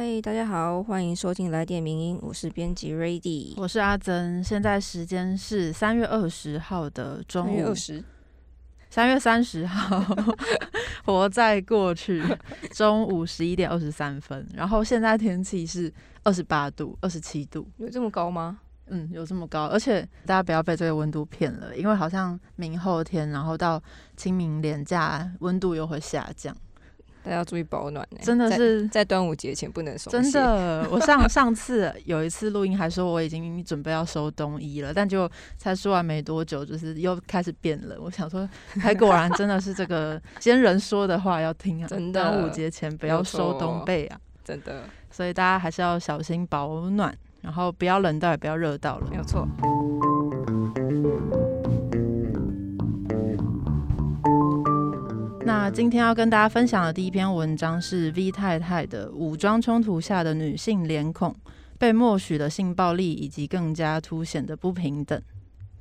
嗨，大家好，欢迎收听来电民音，我是编辑 Rady，我是阿珍，现在时间是三月二十号的中午，三月二十，三月三十号，活在过去，中午十一点二十三分，然后现在天气是二十八度、二十七度，有这么高吗？嗯，有这么高，而且大家不要被这个温度骗了，因为好像明后天，然后到清明连假，温度又会下降。大家要注意保暖呢，真的是在端午节前不能收真的，我上 上次有一次录音还说我已经准备要收冬衣了，但就才说完没多久，就是又开始变冷。我想说，还果然真的是这个先人说的话要听啊，真的，端午节前不要收冬被啊，真的。所以大家还是要小心保暖，然后不要冷到也不要热到了，没有错。今天要跟大家分享的第一篇文章是 V 太太的武装冲突下的女性脸孔、被默许的性暴力以及更加凸显的不平等。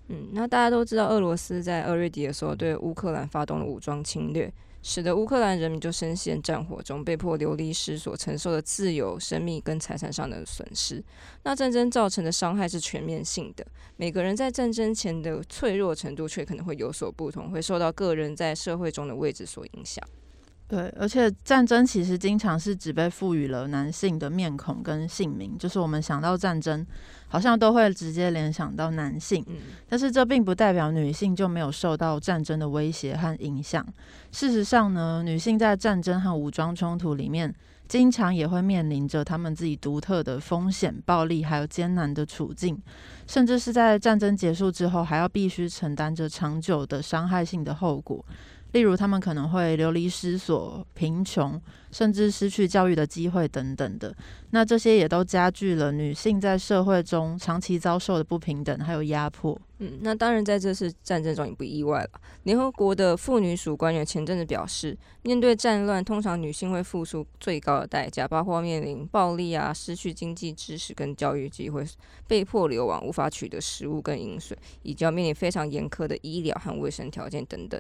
嗯，那大家都知道，俄罗斯在二月底的时候对乌克兰发动了武装侵略。使得乌克兰人民就深陷战火中，被迫流离失所，承受的自由、生命跟财产上的损失。那战争造成的伤害是全面性的，每个人在战争前的脆弱程度却可能会有所不同，会受到个人在社会中的位置所影响。对，而且战争其实经常是只被赋予了男性的面孔跟姓名，就是我们想到战争，好像都会直接联想到男性。嗯，但是这并不代表女性就没有受到战争的威胁和影响。事实上呢，女性在战争和武装冲突里面，经常也会面临着他们自己独特的风险、暴力还有艰难的处境，甚至是在战争结束之后，还要必须承担着长久的伤害性的后果。例如，他们可能会流离失所、贫穷，甚至失去教育的机会等等的。那这些也都加剧了女性在社会中长期遭受的不平等还有压迫。嗯，那当然在这次战争中也不意外了。联合国的妇女署官员前阵子表示，面对战乱，通常女性会付出最高的代价，包括面临暴力啊、失去经济知识跟教育机会、被迫流亡、无法取得食物跟饮水，以及要面临非常严苛的医疗和卫生条件等等。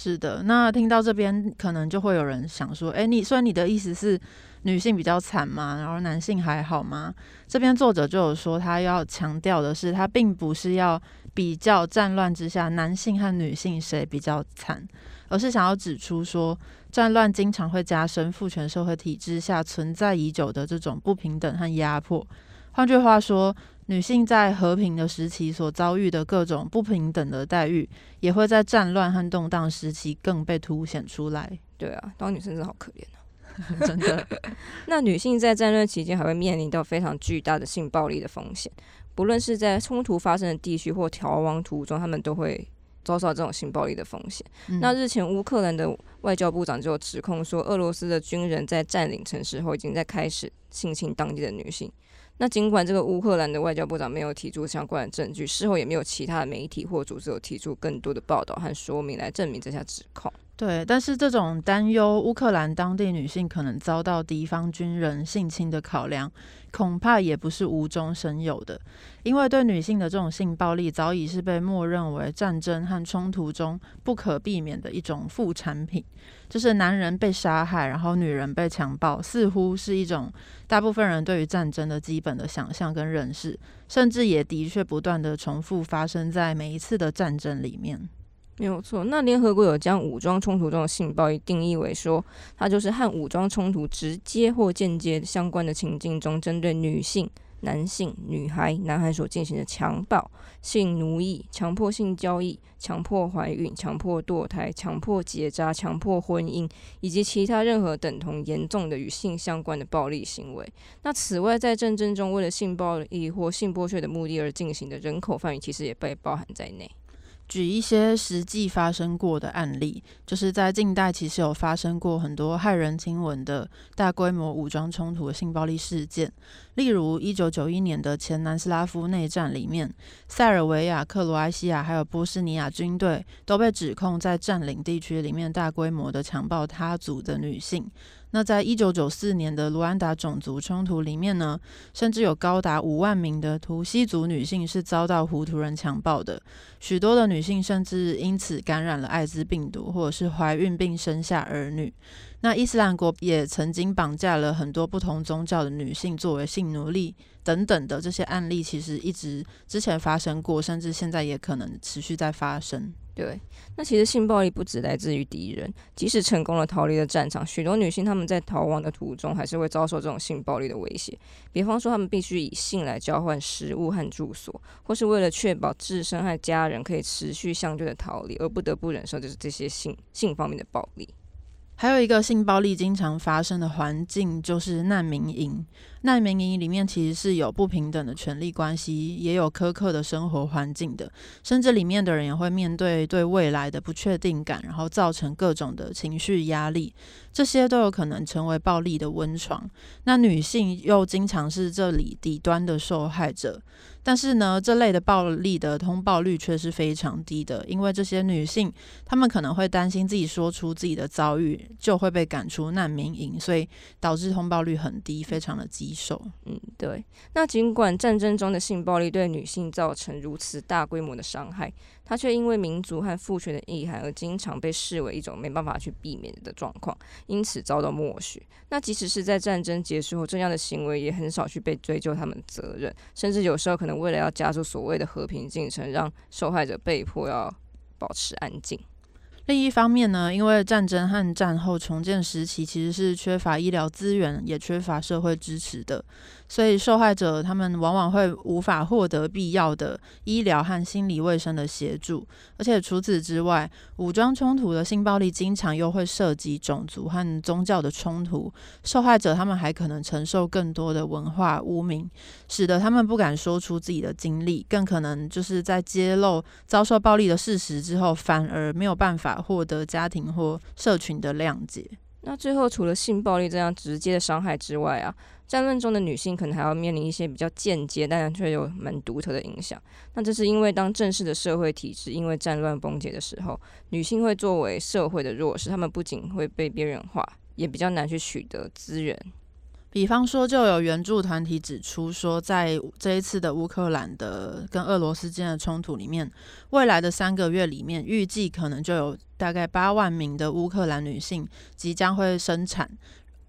是的，那听到这边可能就会有人想说，哎，你虽然你的意思是女性比较惨吗？然后男性还好吗？这边作者就有说，他要强调的是，他并不是要比较战乱之下男性和女性谁比较惨，而是想要指出说，战乱经常会加深父权社会体制下存在已久的这种不平等和压迫。换句话说。女性在和平的时期所遭遇的各种不平等的待遇，也会在战乱和动荡时期更被凸显出来。对啊，当女生真的好可怜啊，真的。那女性在战乱期间还会面临到非常巨大的性暴力的风险，不论是在冲突发生的地区或逃亡途中，他们都会遭受这种性暴力的风险。那日前乌克兰的外交部长就指控说，俄罗斯的军人在占领城市后，已经在开始性侵当地的女性。那尽管这个乌克兰的外交部长没有提出相关的证据，事后也没有其他的媒体或组织有提出更多的报道和说明来证明这项指控。对，但是这种担忧乌克兰当地女性可能遭到敌方军人性侵的考量，恐怕也不是无中生有的。因为对女性的这种性暴力，早已是被默认为战争和冲突中不可避免的一种副产品。就是男人被杀害，然后女人被强暴，似乎是一种大部分人对于战争的基本的想象跟认识，甚至也的确不断的重复发生在每一次的战争里面。没有错，那联合国有将武装冲突中的性暴力定义为说，它就是和武装冲突直接或间接相关的情境中，针对女性、男性、女孩、男孩所进行的强暴、性奴役、强迫性交易、强迫怀孕、强迫堕胎、强迫结扎、强迫婚姻，以及其他任何等同严重的与性相关的暴力行为。那此外，在战争中为了性暴力或性剥削的目的而进行的人口贩运，其实也被包含在内。举一些实际发生过的案例，就是在近代其实有发生过很多骇人听闻的大规模武装冲突的性暴力事件。例如，一九九一年的前南斯拉夫内战里面，塞尔维亚、克罗埃西亚还有波斯尼亚军队都被指控在占领地区里面大规模的强暴他族的女性。那在一九九四年的卢安达种族冲突里面呢，甚至有高达五万名的图西族女性是遭到胡图人强暴的，许多的女性甚至因此感染了艾滋病毒，或者是怀孕并生下儿女。那伊斯兰国也曾经绑架了很多不同宗教的女性作为性奴隶等等的这些案例，其实一直之前发生过，甚至现在也可能持续在发生。对，那其实性暴力不只来自于敌人，即使成功了逃离了战场，许多女性她们在逃亡的途中还是会遭受这种性暴力的威胁。比方说，她们必须以性来交换食物和住所，或是为了确保自身和家人可以持续相对的逃离，而不得不忍受就是这些性性方面的暴力。还有一个性暴力经常发生的环境，就是难民营。难民营里面其实是有不平等的权利关系，也有苛刻的生活环境的，甚至里面的人也会面对对未来的不确定感，然后造成各种的情绪压力，这些都有可能成为暴力的温床。那女性又经常是这里底端的受害者。但是呢，这类的暴力的通报率却是非常低的，因为这些女性她们可能会担心自己说出自己的遭遇就会被赶出难民营，所以导致通报率很低，非常的低棘手。嗯，对。那尽管战争中的性暴力对女性造成如此大规模的伤害。她却因为民族和父权的意涵而经常被视为一种没办法去避免的状况，因此遭到默许。那即使是在战争结束后，这样的行为也很少去被追究他们责任，甚至有时候可能为了要加速所谓的和平进程，让受害者被迫要保持安静。另一方面呢，因为战争和战后重建时期其实是缺乏医疗资源，也缺乏社会支持的，所以受害者他们往往会无法获得必要的医疗和心理卫生的协助。而且除此之外，武装冲突的性暴力经常又会涉及种族和宗教的冲突，受害者他们还可能承受更多的文化污名，使得他们不敢说出自己的经历，更可能就是在揭露遭受暴力的事实之后，反而没有办法。获得家庭或社群的谅解。那最后，除了性暴力这样直接的伤害之外啊，战乱中的女性可能还要面临一些比较间接，但却有蛮独特的影响。那这是因为当正式的社会体制因为战乱崩解的时候，女性会作为社会的弱势，她们不仅会被边缘化，也比较难去取得资源。比方说，就有援助团体指出说，在这一次的乌克兰的跟俄罗斯间的冲突里面，未来的三个月里面，预计可能就有大概八万名的乌克兰女性即将会生产。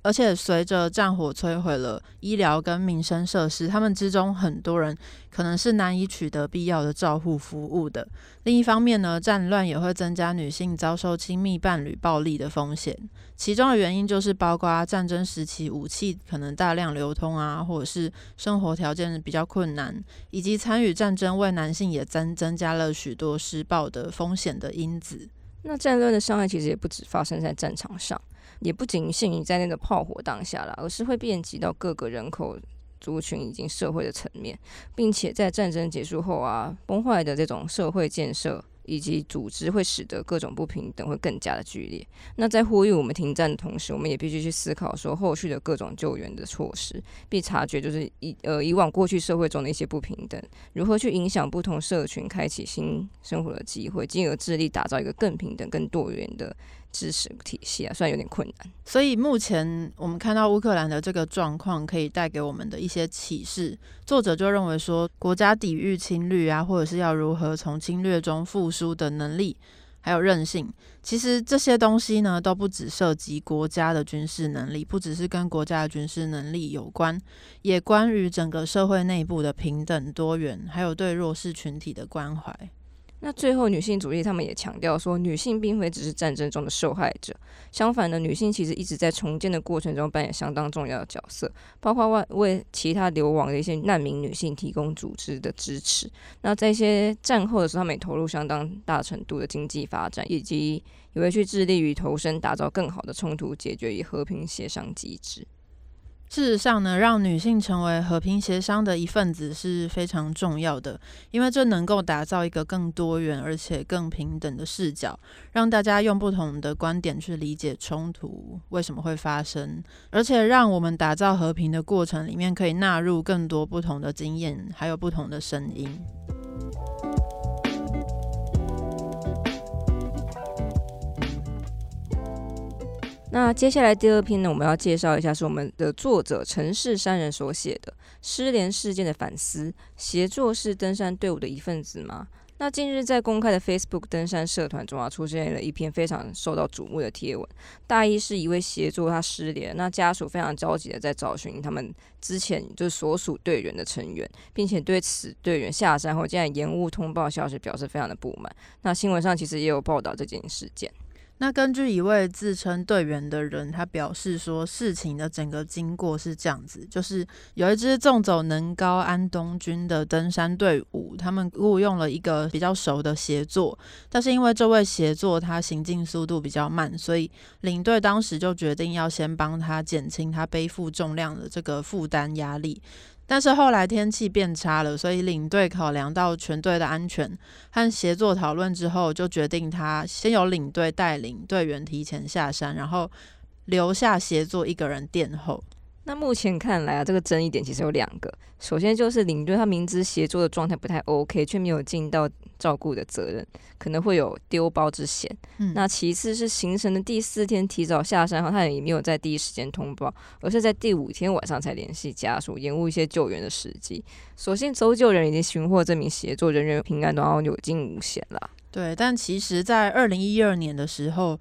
而且随着战火摧毁了医疗跟民生设施，他们之中很多人可能是难以取得必要的照护服务的。另一方面呢，战乱也会增加女性遭受亲密伴侣暴力的风险。其中的原因就是包括战争时期武器可能大量流通啊，或者是生活条件比较困难，以及参与战争为男性也增增加了许多施暴的风险的因子。那战乱的伤害其实也不止发生在战场上。也不仅限于在那个炮火当下了，而是会遍及到各个人口族群以及社会的层面，并且在战争结束后啊，崩坏的这种社会建设。以及组织会使得各种不平等会更加的剧烈。那在呼吁我们停战的同时，我们也必须去思考说后续的各种救援的措施，并察觉就是以呃以往过去社会中的一些不平等，如何去影响不同社群，开启新生活的机会，进而致力打造一个更平等、更多元的知识体系啊，虽然有点困难。所以目前我们看到乌克兰的这个状况，可以带给我们的一些启示。作者就认为说，国家抵御侵略啊，或者是要如何从侵略中复苏的能力，还有韧性，其实这些东西呢，都不只涉及国家的军事能力，不只是跟国家的军事能力有关，也关于整个社会内部的平等多元，还有对弱势群体的关怀。那最后，女性主义他们也强调说，女性并非只是战争中的受害者，相反的，女性其实一直在重建的过程中扮演相当重要的角色，包括为为其他流亡的一些难民女性提供组织的支持。那在一些战后的时候，他们也投入相当大程度的经济发展，以及也会去致力于投身打造更好的冲突解决与和平协商机制。事实上呢，让女性成为和平协商的一份子是非常重要的，因为这能够打造一个更多元而且更平等的视角，让大家用不同的观点去理解冲突为什么会发生，而且让我们打造和平的过程里面可以纳入更多不同的经验，还有不同的声音。那接下来第二篇呢，我们要介绍一下是我们的作者陈氏山人所写的失联事件的反思。协作是登山队伍的一份子吗？那近日在公开的 Facebook 登山社团中啊，出现了一篇非常受到瞩目的贴文。大意是一位协作他失联，那家属非常着急的在找寻他们之前就是所属队员的成员，并且对此队员下山后竟然延误通报消息表示非常的不满。那新闻上其实也有报道这件事件。那根据一位自称队员的人，他表示说，事情的整个经过是这样子：，就是有一支纵走能高安东军的登山队伍，他们雇佣了一个比较熟的协作，但是因为这位协作他行进速度比较慢，所以领队当时就决定要先帮他减轻他背负重量的这个负担压力。但是后来天气变差了，所以领队考量到全队的安全和协作讨论之后，就决定他先由领队带领队员提前下山，然后留下协作一个人殿后。那目前看来啊，这个争议点其实有两个。首先就是领队他明知协作的状态不太 OK，却没有尽到照顾的责任，可能会有丢包之嫌。嗯，那其次是行程的第四天提早下山后，他也没有在第一时间通报，而是在第五天晚上才联系家属，延误一些救援的时机。所幸搜救人已经寻获这名协作人员平安，然后有惊无险了。对，但其实，在二零一二年的时候。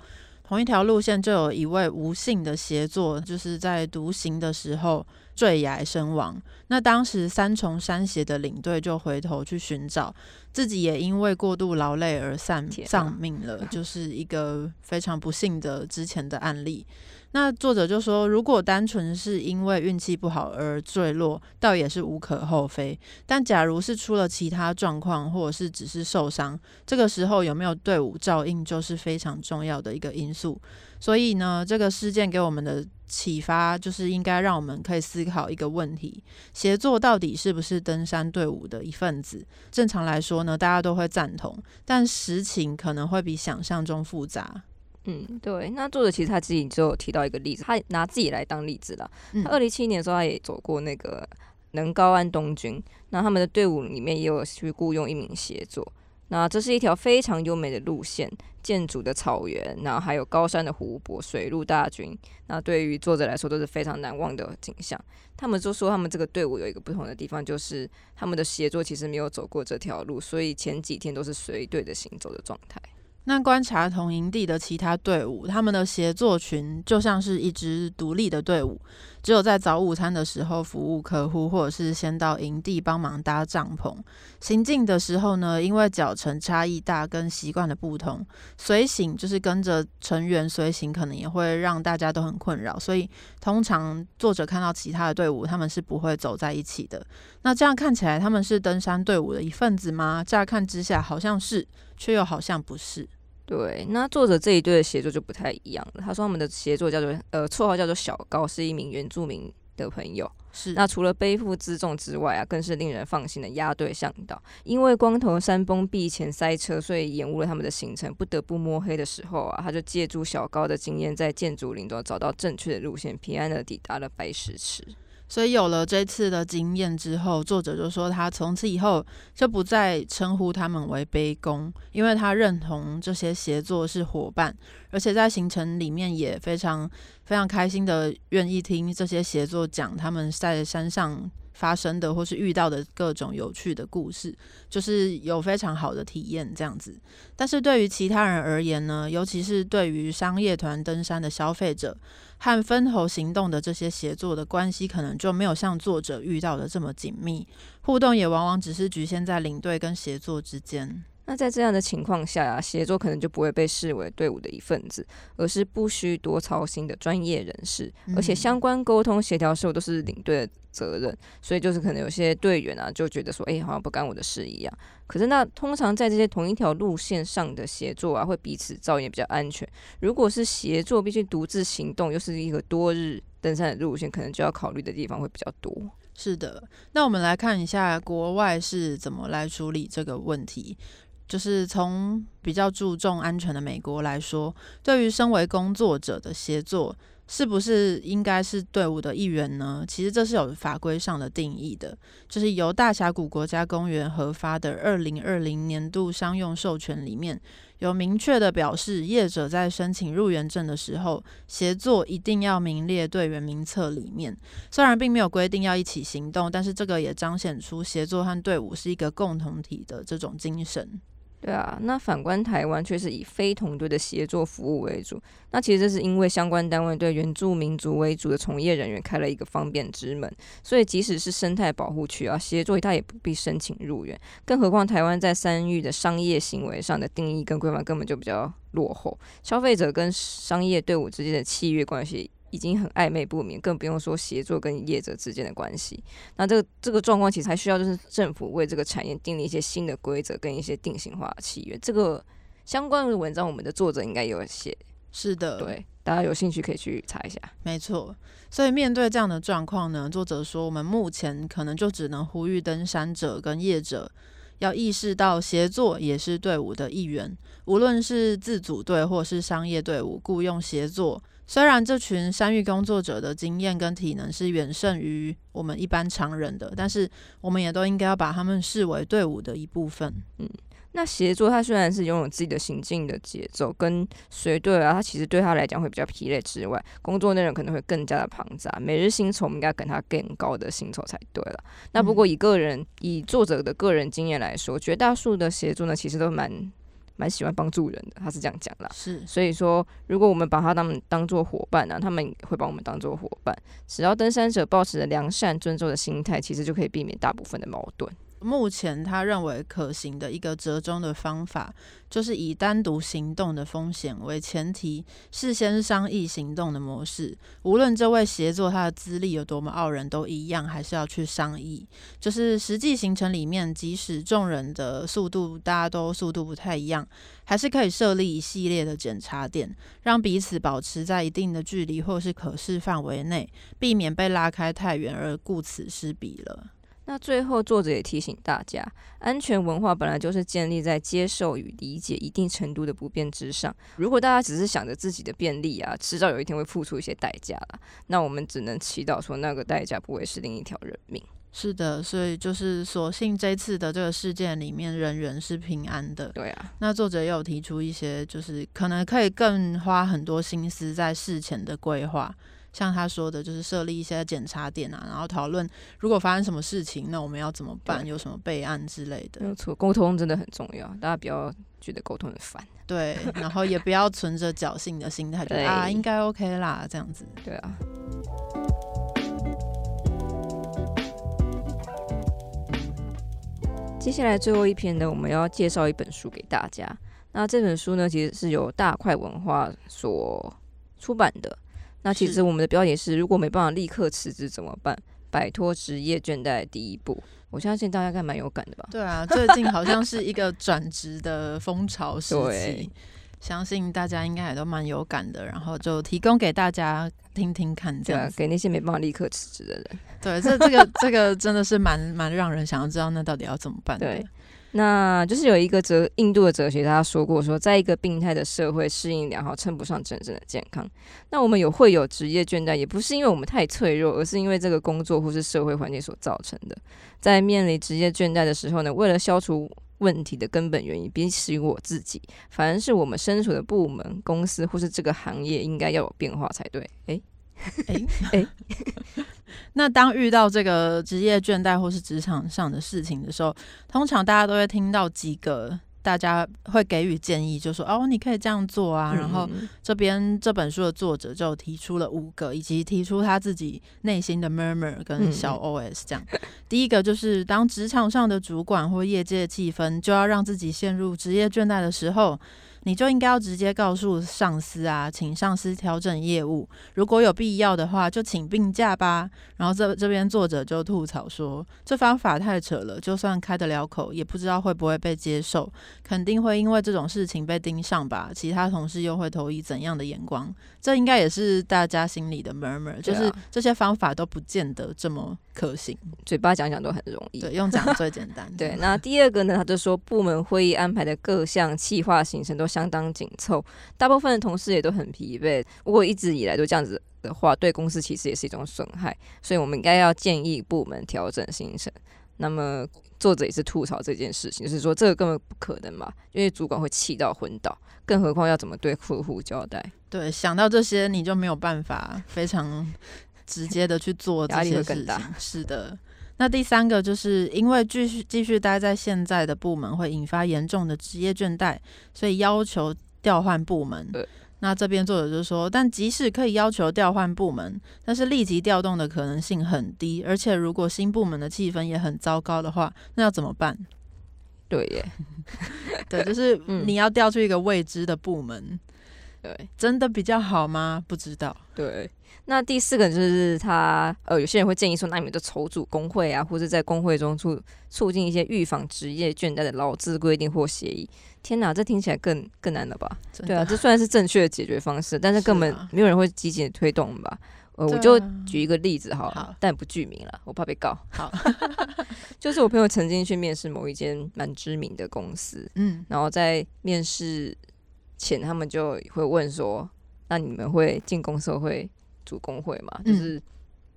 同一条路线就有一位无姓的协作，就是在独行的时候坠崖身亡。那当时三重山协的领队就回头去寻找，自己也因为过度劳累而丧丧命了，就是一个非常不幸的之前的案例。那作者就说，如果单纯是因为运气不好而坠落，倒也是无可厚非。但假如是出了其他状况，或者是只是受伤，这个时候有没有队伍照应，就是非常重要的一个因素。所以呢，这个事件给我们的启发，就是应该让我们可以思考一个问题：协作到底是不是登山队伍的一份子？正常来说呢，大家都会赞同，但实情可能会比想象中复杂。嗯，对。那作者其实他自己就有提到一个例子，他拿自己来当例子了。他二零一七年的时候，他也走过那个能高安东军，那他们的队伍里面也有去雇佣一名协作。那这是一条非常优美的路线，建筑的草原，然后还有高山的湖泊，水陆大军。那对于作者来说都是非常难忘的景象。他们就说他们这个队伍有一个不同的地方，就是他们的协作其实没有走过这条路，所以前几天都是随队的行走的状态。那观察同营地的其他队伍，他们的协作群就像是一支独立的队伍，只有在早午餐的时候服务客户，或者是先到营地帮忙搭帐篷。行进的时候呢，因为脚程差异大跟习惯的不同，随行就是跟着成员随行，可能也会让大家都很困扰。所以通常作者看到其他的队伍，他们是不会走在一起的。那这样看起来，他们是登山队伍的一份子吗？乍看之下好像是，却又好像不是。对，那作者这一对的协作就不太一样了。他说他们的协作叫做呃，绰号叫做小高，是一名原住民的朋友。是，那除了背负辎重之外啊，更是令人放心的压队向导。因为光头山崩壁前塞车，所以延误了他们的行程，不得不摸黑的时候啊，他就借助小高的经验，在建筑林中找到正确的路线，平安的抵达了白石池。所以有了这次的经验之后，作者就说他从此以后就不再称呼他们为卑公，因为他认同这些协作是伙伴，而且在行程里面也非常非常开心的愿意听这些协作讲他们在山上。发生的或是遇到的各种有趣的故事，就是有非常好的体验这样子。但是对于其他人而言呢，尤其是对于商业团登山的消费者和分头行动的这些协作的关系，可能就没有像作者遇到的这么紧密，互动也往往只是局限在领队跟协作之间。那在这样的情况下呀，协作可能就不会被视为队伍的一份子，而是不需多操心的专业人士，而且相关沟通协调事务都是领队的责任，所以就是可能有些队员啊就觉得说，哎，好像不干我的事一样。可是那通常在这些同一条路线上的协作啊，会彼此照应比较安全。如果是协作必须独自行动，又是一个多日登山的路线，可能就要考虑的地方会比较多。是的，那我们来看一下国外是怎么来处理这个问题。就是从比较注重安全的美国来说，对于身为工作者的协作，是不是应该是队伍的一员呢？其实这是有法规上的定义的，就是由大峡谷国家公园核发的二零二零年度商用授权里面有明确的表示，业者在申请入园证的时候，协作一定要名列队员名册里面。虽然并没有规定要一起行动，但是这个也彰显出协作和队伍是一个共同体的这种精神。对啊，那反观台湾却是以非同队的协作服务为主。那其实这是因为相关单位对原住民族为主的从业人员开了一个方便之门，所以即使是生态保护区啊，协作他也不必申请入园。更何况台湾在三域的商业行为上的定义跟规范根本就比较落后，消费者跟商业队伍之间的契约关系。已经很暧昧不明，更不用说协作跟业者之间的关系。那这个这个状况其实还需要就是政府为这个产业订立一些新的规则跟一些定型化契约。这个相关的文章，我们的作者应该有写。是的，对，大家有兴趣可以去查一下。没错，所以面对这样的状况呢，作者说，我们目前可能就只能呼吁登山者跟业者要意识到，协作也是队伍的一员，无论是自组队或是商业队伍，雇佣协作。虽然这群山域工作者的经验跟体能是远胜于我们一般常人的，但是我们也都应该要把他们视为队伍的一部分。嗯，那协作他虽然是拥有自己的行进的节奏，跟随队啊，他其实对他来讲会比较疲累之外，工作内容可能会更加的庞杂。每日薪酬我们应该跟他更高的薪酬才对了。那不过以个人以作者的个人经验来说，绝大数的协作呢，其实都蛮。蛮喜欢帮助人的，他是这样讲啦。是，所以说，如果我们把他当当做伙伴呢，他们会把我们当做伙伴。只要登山者保持着良善、尊重的心态，其实就可以避免大部分的矛盾。目前他认为可行的一个折中的方法，就是以单独行动的风险为前提，事先商议行动的模式。无论这位协作他的资历有多么傲人，都一样，还是要去商议。就是实际行程里面，即使众人的速度大家都速度不太一样，还是可以设立一系列的检查点，让彼此保持在一定的距离或是可视范围内，避免被拉开太远而顾此失彼了。那最后，作者也提醒大家，安全文化本来就是建立在接受与理解一定程度的不便之上。如果大家只是想着自己的便利啊，迟早有一天会付出一些代价啦。那我们只能祈祷说，那个代价不会是另一条人命。是的，所以就是所幸这次的这个事件里面，人人是平安的。对啊。那作者也有提出一些，就是可能可以更花很多心思在事前的规划。像他说的，就是设立一些检查点啊，然后讨论如果发生什么事情，那我们要怎么办？有什么备案之类的。没有错，沟通真的很重要，大家不要觉得沟通很烦。对，然后也不要存着侥幸的心态，觉得啊应该 OK 啦，这样子。对啊。接下来最后一篇呢，我们要介绍一本书给大家。那这本书呢，其实是由大块文化所出版的。那其实我们的标题是：如果没办法立刻辞职怎么办？摆脱职业倦怠的第一步。我相信大家应该蛮有感的吧？对啊，最近好像是一个转职的风潮 时期，相信大家应该也都蛮有感的。然后就提供给大家听听看，这样给那些没办法立刻辞职的人。对，这这个这个真的是蛮蛮让人想要知道，那到底要怎么办？对。那就是有一个哲印度的哲学家说过，说在一个病态的社会，适应良好称不上真正的健康。那我们有会有职业倦怠，也不是因为我们太脆弱，而是因为这个工作或是社会环境所造成的。在面临职业倦怠的时候呢，为了消除问题的根本原因，比起我自己，反而是我们身处的部门、公司或是这个行业应该要有变化才对。诶。哎哎，那当遇到这个职业倦怠或是职场上的事情的时候，通常大家都会听到几个，大家会给予建议，就说哦，你可以这样做啊。然后这边这本书的作者就提出了五个，以及提出他自己内心的 murmur 跟小 OS 这样。第一个就是当职场上的主管或业界气氛就要让自己陷入职业倦怠的时候。你就应该要直接告诉上司啊，请上司调整业务，如果有必要的话，就请病假吧。然后这这边作者就吐槽说，这方法太扯了，就算开得了口，也不知道会不会被接受，肯定会因为这种事情被盯上吧。其他同事又会投以怎样的眼光？这应该也是大家心里的 murmur，就是这些方法都不见得这么可行。嘴巴讲讲都很容易，对，用讲最简单。对，那第二个呢，他就说部门会议安排的各项计划行程都。相当紧凑，大部分的同事也都很疲惫。如果一直以来都这样子的话，对公司其实也是一种损害。所以我们应该要建议部门调整行程。那么作者也是吐槽这件事情，就是说这个根本不可能嘛，因为主管会气到昏倒，更何况要怎么对客户交代？对，想到这些你就没有办法非常直接的去做这些事情。是的。那第三个就是因为继续继续待在现在的部门会引发严重的职业倦怠，所以要求调换部门。那这边作者就说，但即使可以要求调换部门，但是立即调动的可能性很低，而且如果新部门的气氛也很糟糕的话，那要怎么办？对耶，对，就是 你要调去一个未知的部门，对，真的比较好吗？不知道。对，那第四个就是他，呃，有些人会建议说，那你们就筹组工会啊，或者在工会中促促进一些预防职业倦怠的劳资规定或协议。天哪，这听起来更更难了吧？对啊，这虽然是正确的解决方式，但是根本没有人会积极的推动吧？呃，我就举一个例子好，但不具名了，我怕被告。好，就是我朋友曾经去面试某一间蛮知名的公司，嗯，然后在面试前，他们就会问说：“那你们会进公司会组工会嘛？”就是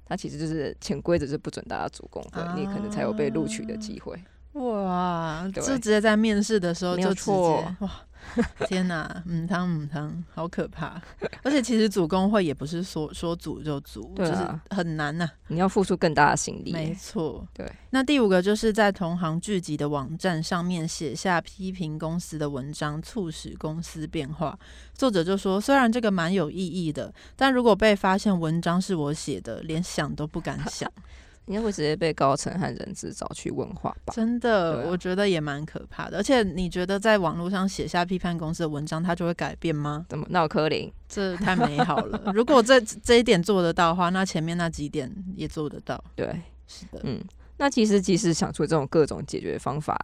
他其实就是潜规则是不准大家组工会，你可能才有被录取的机会。哇，就直接在面试的时候就直接哇。天哪，母汤母汤，好可怕！而且其实组工会也不是说说组就组，就是很难呐。你要付出更大的心力。没错，对。那第五个就是在同行聚集的网站上面写下批评公司的文章，促使公司变化。作者就说，虽然这个蛮有意义的，但如果被发现文章是我写的，连想都不敢想。应该会直接被高层和人质找去问话吧？真的，我觉得也蛮可怕的。而且，你觉得在网络上写下批判公司的文章，它就会改变吗？怎么闹柯林？这太美好了！如果这这一点做得到的话，那前面那几点也做得到。对，是的，嗯。那其实，即使想出这种各种解决方法，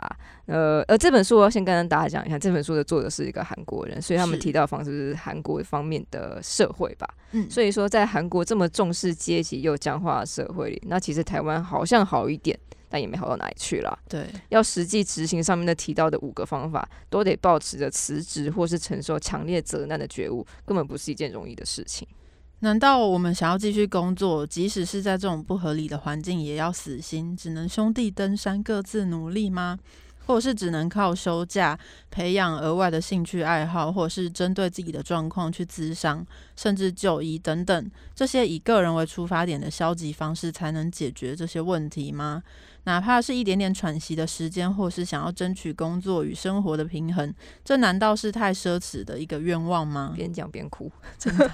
呃，呃，这本书我要先跟大家讲一下，这本书的作者是一个韩国人，所以他们提到方式是韩国方面的社会吧。嗯，所以说在韩国这么重视阶级又僵化的社会里，那其实台湾好像好一点，但也没好到哪里去了。对，要实际执行上面的提到的五个方法，都得保持着辞职或是承受强烈责难的觉悟，根本不是一件容易的事情。难道我们想要继续工作，即使是在这种不合理的环境，也要死心，只能兄弟登山各自努力吗？或者是只能靠休假、培养额外的兴趣爱好，或者是针对自己的状况去咨商，甚至就医等等，这些以个人为出发点的消极方式，才能解决这些问题吗？哪怕是一点点喘息的时间，或是想要争取工作与生活的平衡，这难道是太奢侈的一个愿望吗？边讲边哭，真的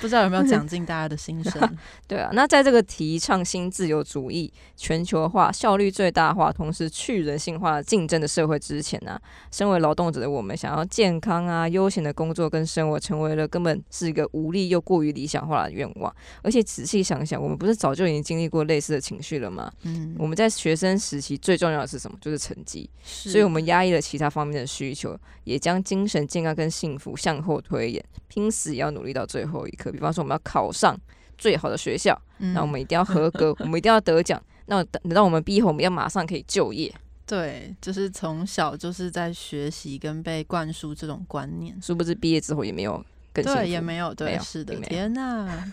不知道有没有讲进大家的心声。对啊，那在这个提倡新自由主义、全球化、效率最大化，同时去人性化竞争的社会之前呢，身为劳动者的我们，想要健康啊、悠闲的工作跟生活，成为了根本是一个无力又过于理想化的愿望。而且仔细想想，我们不是早就已经经历过类似的情绪了吗？嗯，我们在学。学生时期最重要的是什么？就是成绩。所以我们压抑了其他方面的需求，也将精神健康跟幸福向后推演，拼死也要努力到最后一刻。比方说，我们要考上最好的学校，那我们一定要合格，我们一定要得奖。那等到我们毕业后，我们要马上可以就业。对，就是从小就是在学习跟被灌输这种观念，殊不知毕业之后也没有更对，也没有对，是的，天哪！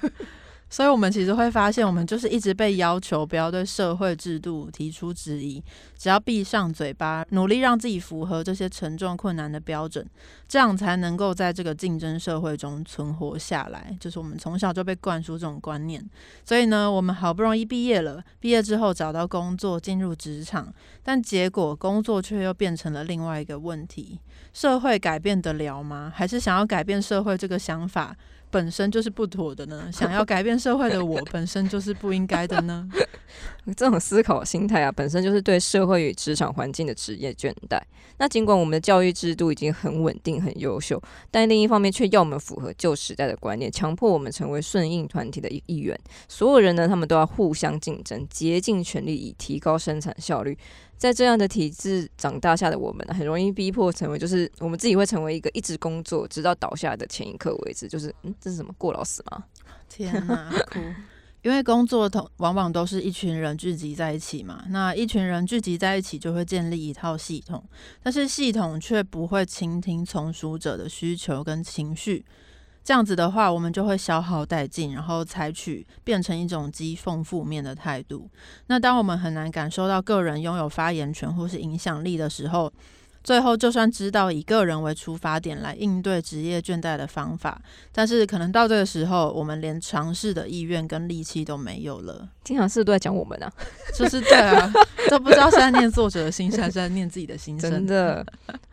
所以，我们其实会发现，我们就是一直被要求不要对社会制度提出质疑，只要闭上嘴巴，努力让自己符合这些沉重困难的标准，这样才能够在这个竞争社会中存活下来。就是我们从小就被灌输这种观念。所以呢，我们好不容易毕业了，毕业之后找到工作，进入职场，但结果工作却又变成了另外一个问题：社会改变得了吗？还是想要改变社会这个想法？本身就是不妥的呢？想要改变社会的我，本身就是不应该的呢？这种思考心态啊，本身就是对社会与职场环境的职业倦怠。那尽管我们的教育制度已经很稳定、很优秀，但另一方面却要我们符合旧时代的观念，强迫我们成为顺应团体的一一员。所有人呢，他们都要互相竞争，竭尽全力以提高生产效率。在这样的体制长大下的我们，很容易逼迫成为，就是我们自己会成为一个一直工作直到倒下的前一刻为止。就是，嗯，这是什么过劳死吗？天哪，哭！因为工作同往往都是一群人聚集在一起嘛，那一群人聚集在一起就会建立一套系统，但是系统却不会倾听从属者的需求跟情绪。这样子的话，我们就会消耗殆尽，然后采取变成一种讥讽负面的态度。那当我们很难感受到个人拥有发言权或是影响力的时候，最后，就算知道以个人为出发点来应对职业倦怠的方法，但是可能到这个时候，我们连尝试的意愿跟力气都没有了。经常是都在讲我们啊，就是对啊，都不知道是在念作者的心声，还是在念自己的心声。真的。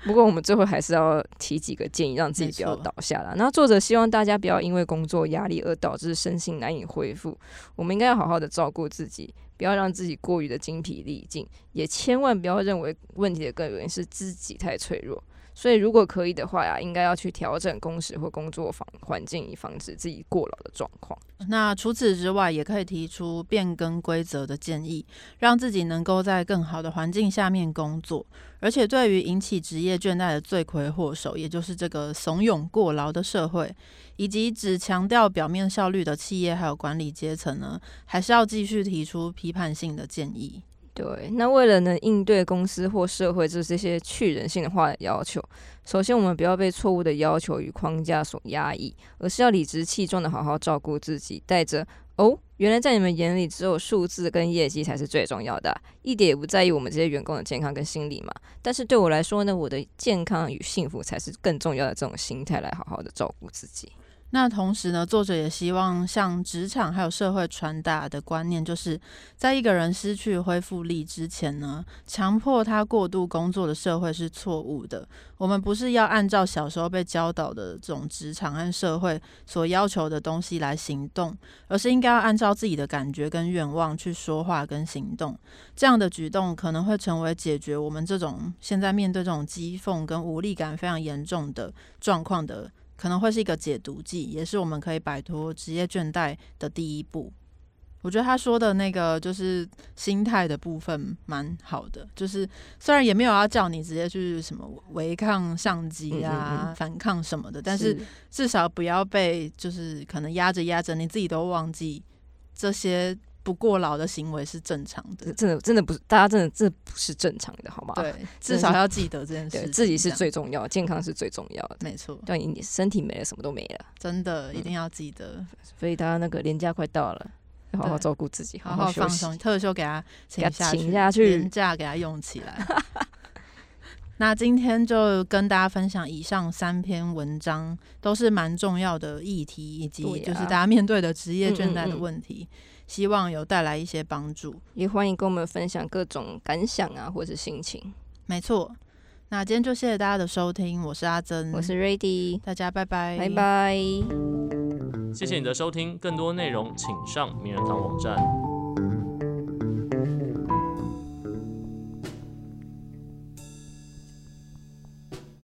不过我们最后还是要提几个建议，让自己不要倒下了。那作者希望大家不要因为工作压力而导致身心难以恢复。我们应该要好好的照顾自己。不要让自己过于的精疲力尽，也千万不要认为问题的根源是自己太脆弱。所以，如果可以的话呀，应该要去调整工时或工作房环境，以防止自己过劳的状况。那除此之外，也可以提出变更规则的建议，让自己能够在更好的环境下面工作。而且，对于引起职业倦怠的罪魁祸首，也就是这个怂恿过劳的社会，以及只强调表面效率的企业还有管理阶层呢，还是要继续提出批判性的建议。对，那为了能应对公司或社会这这些去人性化的要求，首先我们不要被错误的要求与框架所压抑，而是要理直气壮的好好照顾自己，带着哦，原来在你们眼里只有数字跟业绩才是最重要的，一点也不在意我们这些员工的健康跟心理嘛。但是对我来说呢，我的健康与幸福才是更重要的这种心态来好好的照顾自己。那同时呢，作者也希望向职场还有社会传达的观念，就是在一个人失去恢复力之前呢，强迫他过度工作的社会是错误的。我们不是要按照小时候被教导的这种职场和社会所要求的东西来行动，而是应该要按照自己的感觉跟愿望去说话跟行动。这样的举动可能会成为解决我们这种现在面对这种讥讽跟无力感非常严重的状况的。可能会是一个解毒剂，也是我们可以摆脱职业倦怠的第一步。我觉得他说的那个就是心态的部分蛮好的，就是虽然也没有要叫你直接去什么违抗上级啊、反抗什么的，但是至少不要被就是可能压着压着，你自己都忘记这些。不过劳的行为是正常的，真的真的不是，大家真的这不是正常的，好吗？对，至少要记得这件事，自己是最重要，健康是最重要的，没错。对，你身体没了，什么都没了，真的一定要记得。所以大家那个年假快到了，要好好照顾自己，好好放松，特休给他请下去，年假给他用起来。那今天就跟大家分享以上三篇文章，都是蛮重要的议题，以及就是大家面对的职业倦怠的问题。希望有带来一些帮助，也欢迎跟我们分享各种感想啊，或者心情。没错，那今天就谢谢大家的收听，我是阿珍，我是 Ready，大家拜拜，拜拜。谢谢你的收听，更多内容请上名人堂网站。